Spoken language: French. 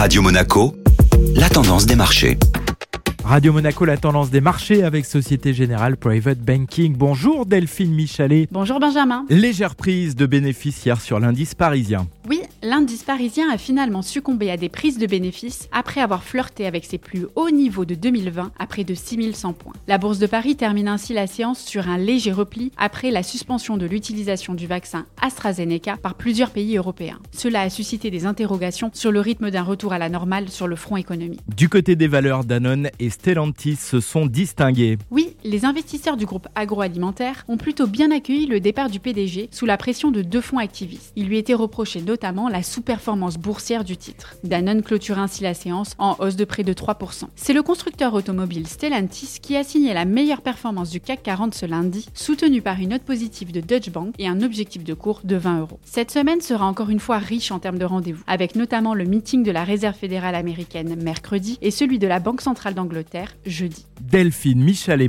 Radio Monaco, la tendance des marchés. Radio Monaco, la tendance des marchés avec Société Générale Private Banking. Bonjour Delphine Michalet. Bonjour Benjamin. Légère prise de bénéfices hier sur l'indice parisien. Oui, l'indice parisien a finalement succombé à des prises de bénéfices après avoir flirté avec ses plus hauts niveaux de 2020 à près de 6100 points. La bourse de Paris termine ainsi la séance sur un léger repli après la suspension de l'utilisation du vaccin AstraZeneca par plusieurs pays européens. Cela a suscité des interrogations sur le rythme d'un retour à la normale sur le front économique. Du côté des valeurs, Danone et Stellantis se sont distingués. Oui, les investisseurs du groupe agroalimentaire ont plutôt bien accueilli le départ du PDG sous la pression de deux fonds activistes. Il lui était reproché notamment la sous-performance boursière du titre. Danone clôture ainsi la séance en hausse de près de 3%. C'est le constructeur automobile Stellantis qui a signé la meilleure performance du CAC 40 ce lundi, soutenu par une note positive de Deutsche Bank et un objectif de cours de 20 euros. Cette semaine sera encore une fois riche en termes de rendez-vous, avec notamment le meeting de la Réserve fédérale américaine mercredi et celui de la Banque centrale d'Angleterre jeudi. Delphine Michalet,